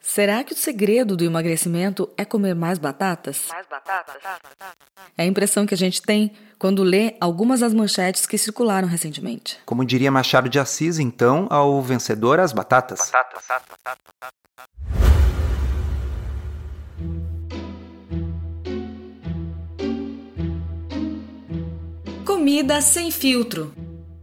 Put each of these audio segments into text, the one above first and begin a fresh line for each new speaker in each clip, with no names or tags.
Será que o segredo do emagrecimento é comer mais batatas? Mais batatas? É a impressão que a gente tem quando lê algumas das manchetes que circularam recentemente.
Como diria Machado de Assis, então, ao vencedor as batatas.
Comida sem filtro.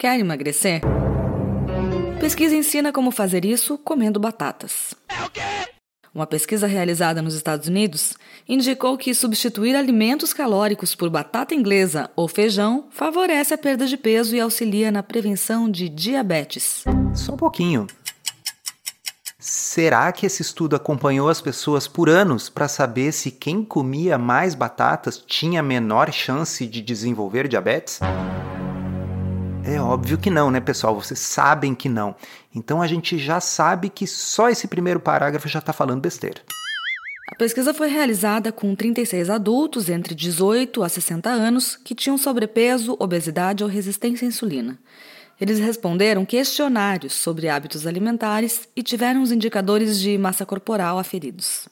Quer emagrecer? Pesquisa ensina como fazer isso comendo batatas. Uma pesquisa realizada nos Estados Unidos indicou que substituir alimentos calóricos por batata inglesa ou feijão favorece a perda de peso e auxilia na prevenção de diabetes.
Só um pouquinho. Será que esse estudo acompanhou as pessoas por anos para saber se quem comia mais batatas tinha menor chance de desenvolver diabetes? É óbvio que não, né, pessoal? Vocês sabem que não. Então a gente já sabe que só esse primeiro parágrafo já está falando besteira.
A pesquisa foi realizada com 36 adultos entre 18 a 60 anos que tinham sobrepeso, obesidade ou resistência à insulina. Eles responderam questionários sobre hábitos alimentares e tiveram os indicadores de massa corporal aferidos.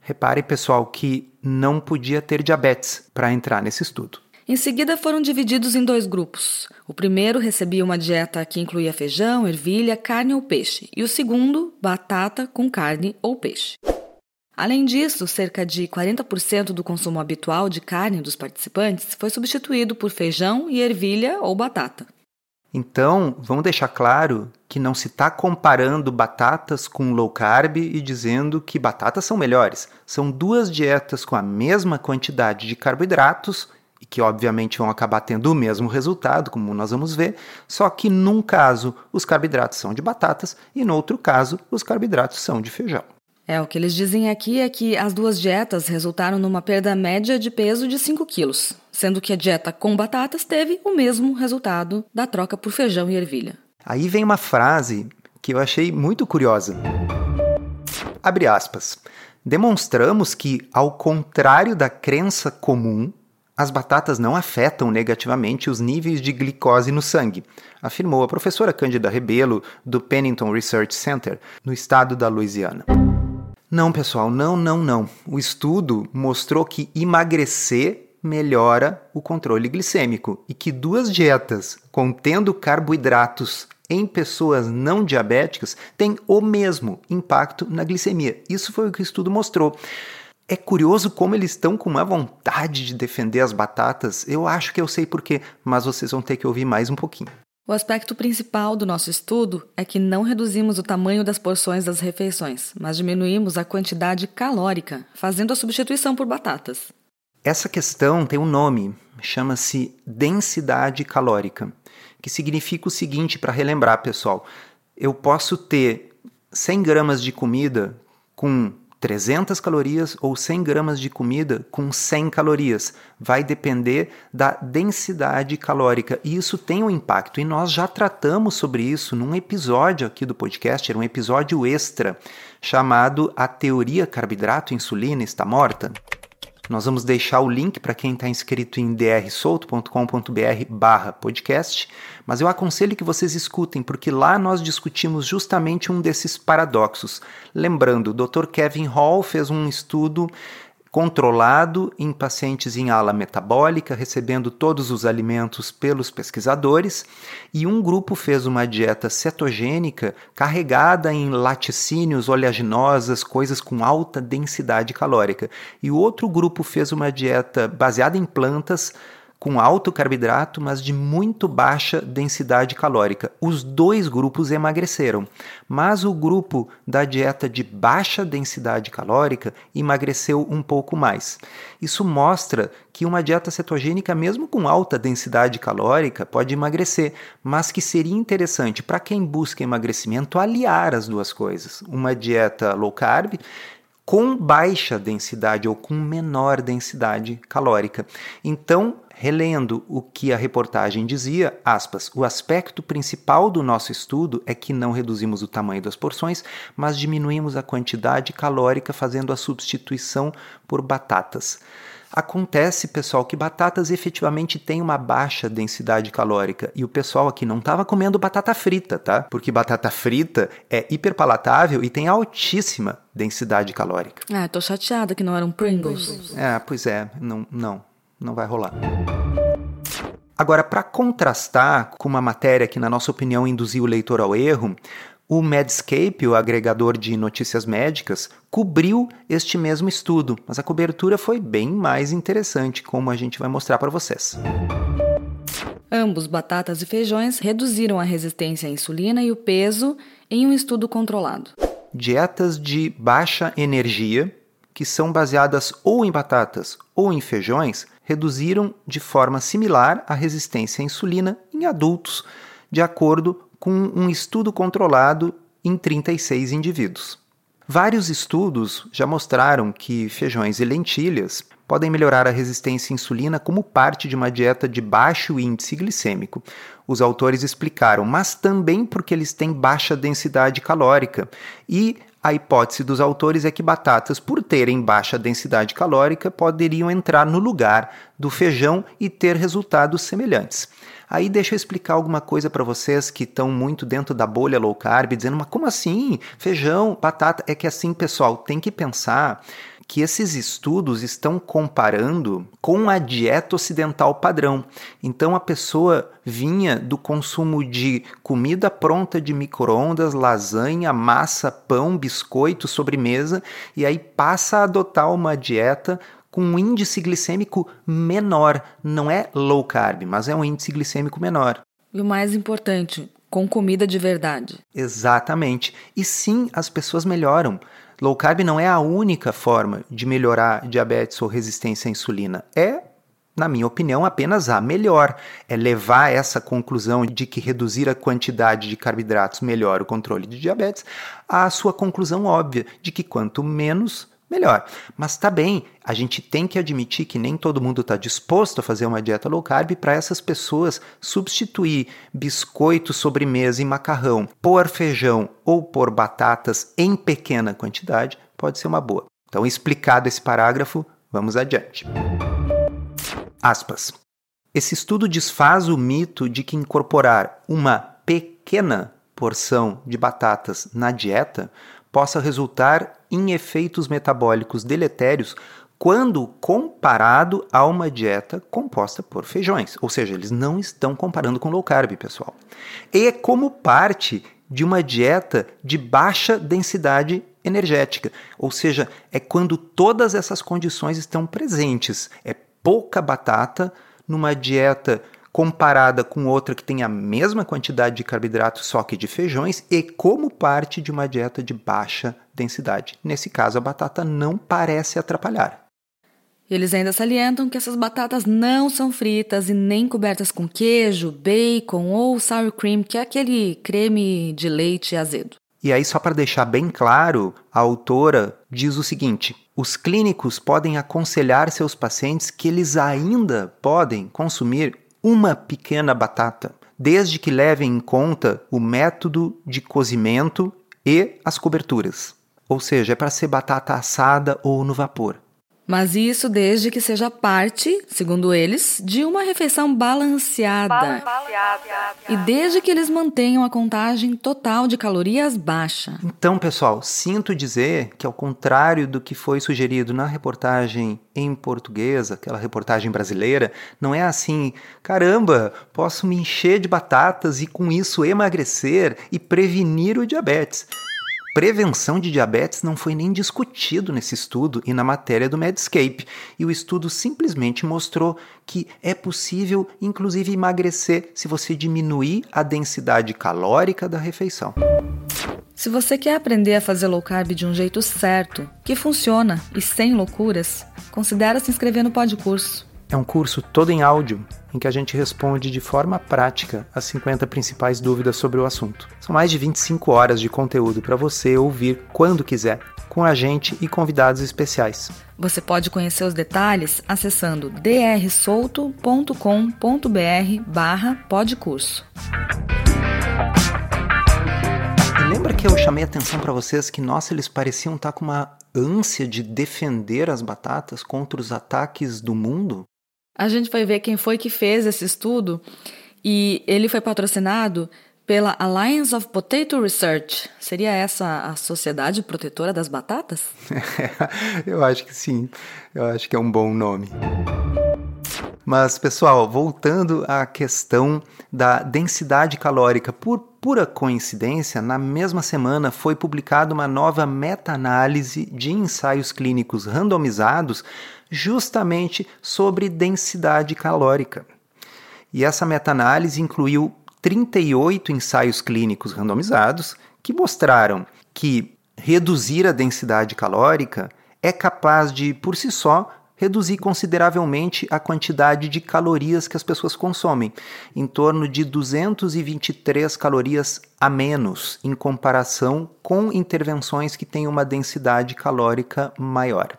Repare, pessoal, que não podia ter diabetes para entrar nesse estudo.
Em seguida, foram divididos em dois grupos. O primeiro recebia uma dieta que incluía feijão, ervilha, carne ou peixe, e o segundo, batata com carne ou peixe. Além disso, cerca de 40% do consumo habitual de carne dos participantes foi substituído por feijão e ervilha ou batata.
Então, vamos deixar claro que não se está comparando batatas com low carb e dizendo que batatas são melhores. São duas dietas com a mesma quantidade de carboidratos que obviamente vão acabar tendo o mesmo resultado, como nós vamos ver, só que num caso os carboidratos são de batatas e no outro caso os carboidratos são de feijão.
É, o que eles dizem aqui é que as duas dietas resultaram numa perda média de peso de 5 quilos, sendo que a dieta com batatas teve o mesmo resultado da troca por feijão e ervilha.
Aí vem uma frase que eu achei muito curiosa. Abre aspas. Demonstramos que, ao contrário da crença comum, as batatas não afetam negativamente os níveis de glicose no sangue, afirmou a professora Cândida Rebelo, do Pennington Research Center, no estado da Louisiana. Não, pessoal, não, não, não. O estudo mostrou que emagrecer melhora o controle glicêmico e que duas dietas contendo carboidratos em pessoas não diabéticas têm o mesmo impacto na glicemia. Isso foi o que o estudo mostrou. É curioso como eles estão com uma vontade de defender as batatas. Eu acho que eu sei porquê, mas vocês vão ter que ouvir mais um pouquinho.
O aspecto principal do nosso estudo é que não reduzimos o tamanho das porções das refeições, mas diminuímos a quantidade calórica, fazendo a substituição por batatas.
Essa questão tem um nome, chama-se densidade calórica, que significa o seguinte para relembrar, pessoal: eu posso ter 100 gramas de comida com 300 calorias ou 100 gramas de comida com 100 calorias. Vai depender da densidade calórica e isso tem um impacto. E nós já tratamos sobre isso num episódio aqui do podcast, era um episódio extra chamado A Teoria Carboidrato Insulina Está Morta. Nós vamos deixar o link para quem está inscrito em drsolto.com.br barra podcast, mas eu aconselho que vocês escutem, porque lá nós discutimos justamente um desses paradoxos. Lembrando, o Dr. Kevin Hall fez um estudo controlado em pacientes em ala metabólica, recebendo todos os alimentos pelos pesquisadores, e um grupo fez uma dieta cetogênica carregada em laticínios, oleaginosas, coisas com alta densidade calórica, e o outro grupo fez uma dieta baseada em plantas com alto carboidrato, mas de muito baixa densidade calórica. Os dois grupos emagreceram, mas o grupo da dieta de baixa densidade calórica emagreceu um pouco mais. Isso mostra que uma dieta cetogênica, mesmo com alta densidade calórica, pode emagrecer, mas que seria interessante para quem busca emagrecimento aliar as duas coisas. Uma dieta low carb com baixa densidade ou com menor densidade calórica. Então, relendo o que a reportagem dizia, aspas, o aspecto principal do nosso estudo é que não reduzimos o tamanho das porções, mas diminuímos a quantidade calórica fazendo a substituição por batatas. Acontece, pessoal, que batatas efetivamente têm uma baixa densidade calórica e o pessoal aqui não estava comendo batata frita, tá? Porque batata frita é hiperpalatável e tem altíssima densidade calórica.
Ah, tô chateada que não eram Pringles.
É, pois é, não, não, não vai rolar. Agora, para contrastar com uma matéria que, na nossa opinião, induziu o leitor ao erro, o Medscape, o agregador de notícias médicas, cobriu este mesmo estudo, mas a cobertura foi bem mais interessante, como a gente vai mostrar para vocês.
Ambos, batatas e feijões, reduziram a resistência à insulina e o peso em um estudo controlado.
Dietas de baixa energia, que são baseadas ou em batatas ou em feijões, reduziram de forma similar a resistência à insulina em adultos, de acordo com um estudo controlado em 36 indivíduos. Vários estudos já mostraram que feijões e lentilhas podem melhorar a resistência à insulina como parte de uma dieta de baixo índice glicêmico. Os autores explicaram, mas também porque eles têm baixa densidade calórica. E a hipótese dos autores é que batatas, por terem baixa densidade calórica, poderiam entrar no lugar do feijão e ter resultados semelhantes. Aí deixa eu explicar alguma coisa para vocês que estão muito dentro da bolha low carb, dizendo, mas como assim? Feijão, batata. É que assim, pessoal, tem que pensar que esses estudos estão comparando com a dieta ocidental padrão. Então a pessoa vinha do consumo de comida pronta de microondas, lasanha, massa, pão, biscoito, sobremesa e aí passa a adotar uma dieta com um índice glicêmico menor. Não é low carb, mas é um índice glicêmico menor.
E o mais importante, com comida de verdade.
Exatamente. E sim, as pessoas melhoram. Low carb não é a única forma de melhorar diabetes ou resistência à insulina. É, na minha opinião, apenas a melhor. É levar essa conclusão de que reduzir a quantidade de carboidratos melhora o controle de diabetes à sua conclusão óbvia de que quanto menos melhor. Mas tá bem, a gente tem que admitir que nem todo mundo está disposto a fazer uma dieta low carb para essas pessoas substituir biscoito, sobremesa e macarrão por feijão ou por batatas em pequena quantidade pode ser uma boa. Então, explicado esse parágrafo, vamos adiante. Aspas. Esse estudo desfaz o mito de que incorporar uma pequena porção de batatas na dieta possa resultar em efeitos metabólicos deletérios quando comparado a uma dieta composta por feijões. Ou seja, eles não estão comparando com low carb, pessoal. E é como parte de uma dieta de baixa densidade energética. Ou seja, é quando todas essas condições estão presentes. É pouca batata numa dieta comparada com outra que tem a mesma quantidade de carboidratos, só que de feijões, e como parte de uma dieta de baixa densidade. Nesse caso, a batata não parece atrapalhar.
Eles ainda salientam que essas batatas não são fritas e nem cobertas com queijo, bacon ou sour cream, que é aquele creme de leite azedo.
E aí, só para deixar bem claro, a autora diz o seguinte: os clínicos podem aconselhar seus pacientes que eles ainda podem consumir uma pequena batata, desde que levem em conta o método de cozimento e as coberturas. Ou seja, é para ser batata assada ou no vapor.
Mas isso desde que seja parte, segundo eles, de uma refeição balanceada. balanceada. E desde que eles mantenham a contagem total de calorias baixa.
Então, pessoal, sinto dizer que, ao contrário do que foi sugerido na reportagem em português, aquela reportagem brasileira, não é assim, caramba, posso me encher de batatas e com isso emagrecer e prevenir o diabetes. Prevenção de diabetes não foi nem discutido nesse estudo e na matéria do Medscape, e o estudo simplesmente mostrou que é possível, inclusive, emagrecer se você diminuir a densidade calórica da refeição.
Se você quer aprender a fazer low carb de um jeito certo, que funciona e sem loucuras, considere se inscrever no Podcurso.
É um curso todo em áudio em que a gente responde de forma prática as 50 principais dúvidas sobre o assunto. São mais de 25 horas de conteúdo para você ouvir quando quiser, com a gente e convidados especiais.
Você pode conhecer os detalhes acessando drsolto.com.br barra podcurso.
lembra que eu chamei a atenção para vocês que, nossa, eles pareciam estar tá com uma ânsia de defender as batatas contra os ataques do mundo?
A gente foi ver quem foi que fez esse estudo e ele foi patrocinado pela Alliance of Potato Research. Seria essa a Sociedade Protetora das Batatas?
eu acho que sim. Eu acho que é um bom nome. Mas, pessoal, voltando à questão da densidade calórica, por pura coincidência, na mesma semana foi publicada uma nova meta-análise de ensaios clínicos randomizados justamente sobre densidade calórica. E essa meta-análise incluiu 38 ensaios clínicos randomizados que mostraram que reduzir a densidade calórica é capaz de, por si só, reduzir consideravelmente a quantidade de calorias que as pessoas consomem, em torno de 223 calorias a menos em comparação com intervenções que têm uma densidade calórica maior.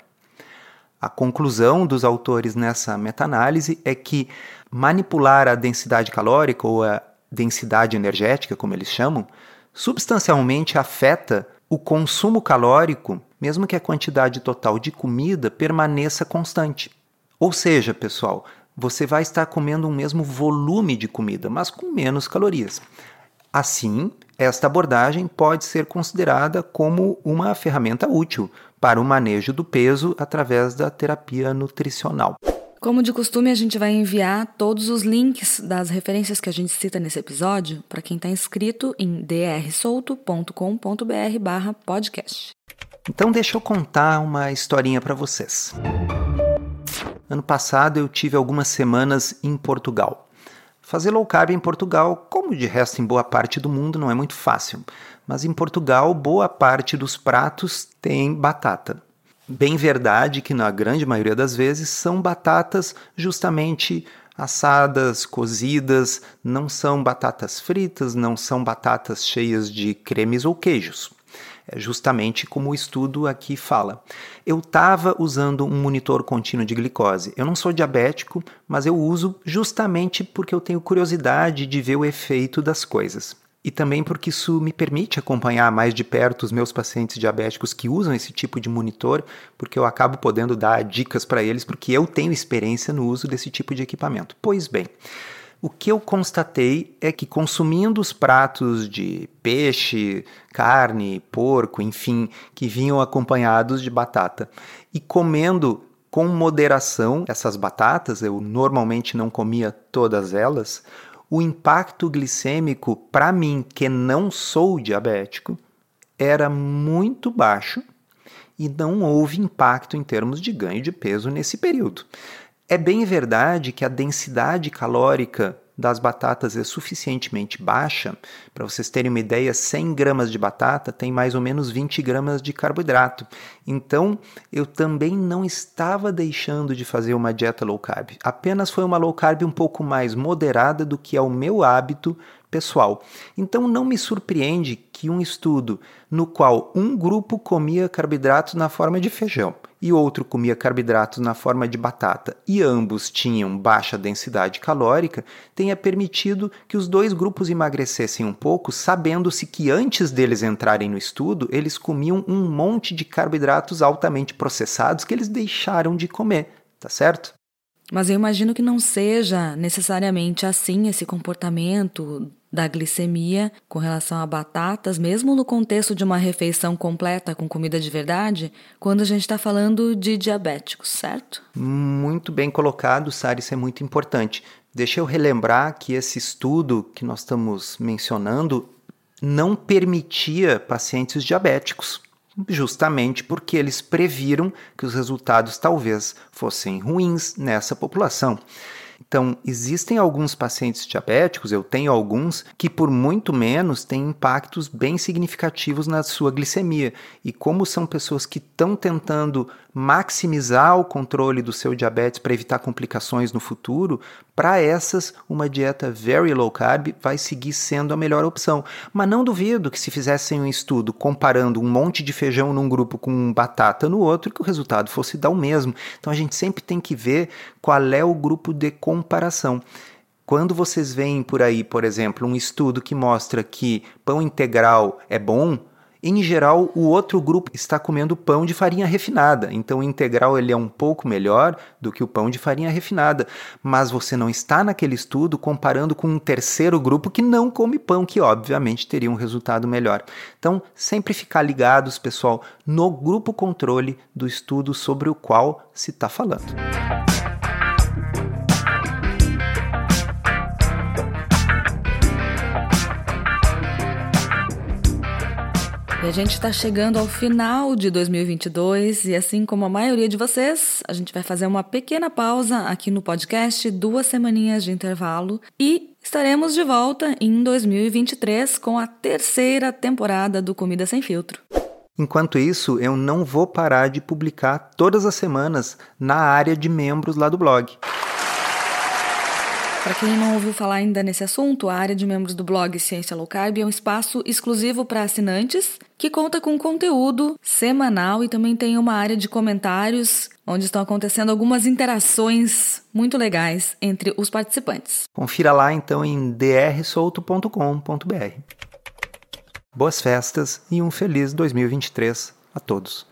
A conclusão dos autores nessa meta-análise é que manipular a densidade calórica ou a densidade energética, como eles chamam, substancialmente afeta o consumo calórico, mesmo que a quantidade total de comida permaneça constante. Ou seja, pessoal, você vai estar comendo o mesmo volume de comida, mas com menos calorias. Assim, esta abordagem pode ser considerada como uma ferramenta útil para o manejo do peso através da terapia nutricional.
Como de costume, a gente vai enviar todos os links das referências que a gente cita nesse episódio para quem está inscrito em drsolto.com.br/podcast.
Então, deixa eu contar uma historinha para vocês. Ano passado eu tive algumas semanas em Portugal. Fazer low carb em Portugal, como de resto em boa parte do mundo, não é muito fácil. Mas em Portugal, boa parte dos pratos tem batata. Bem verdade que na grande maioria das vezes são batatas justamente assadas, cozidas, não são batatas fritas, não são batatas cheias de cremes ou queijos. É justamente como o estudo aqui fala. Eu estava usando um monitor contínuo de glicose. Eu não sou diabético, mas eu uso justamente porque eu tenho curiosidade de ver o efeito das coisas. E também porque isso me permite acompanhar mais de perto os meus pacientes diabéticos que usam esse tipo de monitor, porque eu acabo podendo dar dicas para eles, porque eu tenho experiência no uso desse tipo de equipamento. Pois bem, o que eu constatei é que consumindo os pratos de peixe, carne, porco, enfim, que vinham acompanhados de batata, e comendo com moderação essas batatas, eu normalmente não comia todas elas, o impacto glicêmico para mim, que não sou diabético, era muito baixo e não houve impacto em termos de ganho de peso nesse período. É bem verdade que a densidade calórica das batatas é suficientemente baixa, para vocês terem uma ideia, 100 gramas de batata tem mais ou menos 20 gramas de carboidrato. Então, eu também não estava deixando de fazer uma dieta low carb. Apenas foi uma low carb um pouco mais moderada do que é o meu hábito pessoal. Então não me surpreende que um estudo no qual um grupo comia carboidratos na forma de feijão e outro comia carboidratos na forma de batata e ambos tinham baixa densidade calórica, tenha permitido que os dois grupos emagrecessem um pouco, sabendo-se que antes deles entrarem no estudo, eles comiam um monte de carboidratos altamente processados que eles deixaram de comer, tá certo?
Mas eu imagino que não seja necessariamente assim esse comportamento da glicemia com relação a batatas, mesmo no contexto de uma refeição completa com comida de verdade, quando a gente está falando de diabéticos, certo?
Muito bem colocado, Sara, isso é muito importante. Deixa eu relembrar que esse estudo que nós estamos mencionando não permitia pacientes diabéticos, justamente porque eles previram que os resultados talvez fossem ruins nessa população. Então, existem alguns pacientes diabéticos, eu tenho alguns, que por muito menos têm impactos bem significativos na sua glicemia. E como são pessoas que estão tentando maximizar o controle do seu diabetes para evitar complicações no futuro, para essas, uma dieta very low carb vai seguir sendo a melhor opção. Mas não duvido que se fizessem um estudo comparando um monte de feijão num grupo com batata no outro, que o resultado fosse dar o mesmo. Então a gente sempre tem que ver qual é o grupo de comparação. Quando vocês veem por aí, por exemplo, um estudo que mostra que pão integral é bom, em geral, o outro grupo está comendo pão de farinha refinada, então o integral ele é um pouco melhor do que o pão de farinha refinada, mas você não está naquele estudo comparando com um terceiro grupo que não come pão, que obviamente teria um resultado melhor. Então, sempre ficar ligados, pessoal, no grupo controle do estudo sobre o qual se está falando.
E a gente está chegando ao final de 2022 e assim como a maioria de vocês, a gente vai fazer uma pequena pausa aqui no podcast, duas semaninhas de intervalo e estaremos de volta em 2023 com a terceira temporada do Comida Sem Filtro.
Enquanto isso, eu não vou parar de publicar todas as semanas na área de membros lá do blog.
Para quem não ouviu falar ainda nesse assunto, a área de membros do blog Ciência Low Carb é um espaço exclusivo para assinantes que conta com conteúdo semanal e também tem uma área de comentários onde estão acontecendo algumas interações muito legais entre os participantes.
Confira lá então em drsolto.com.br. Boas festas e um feliz 2023 a todos.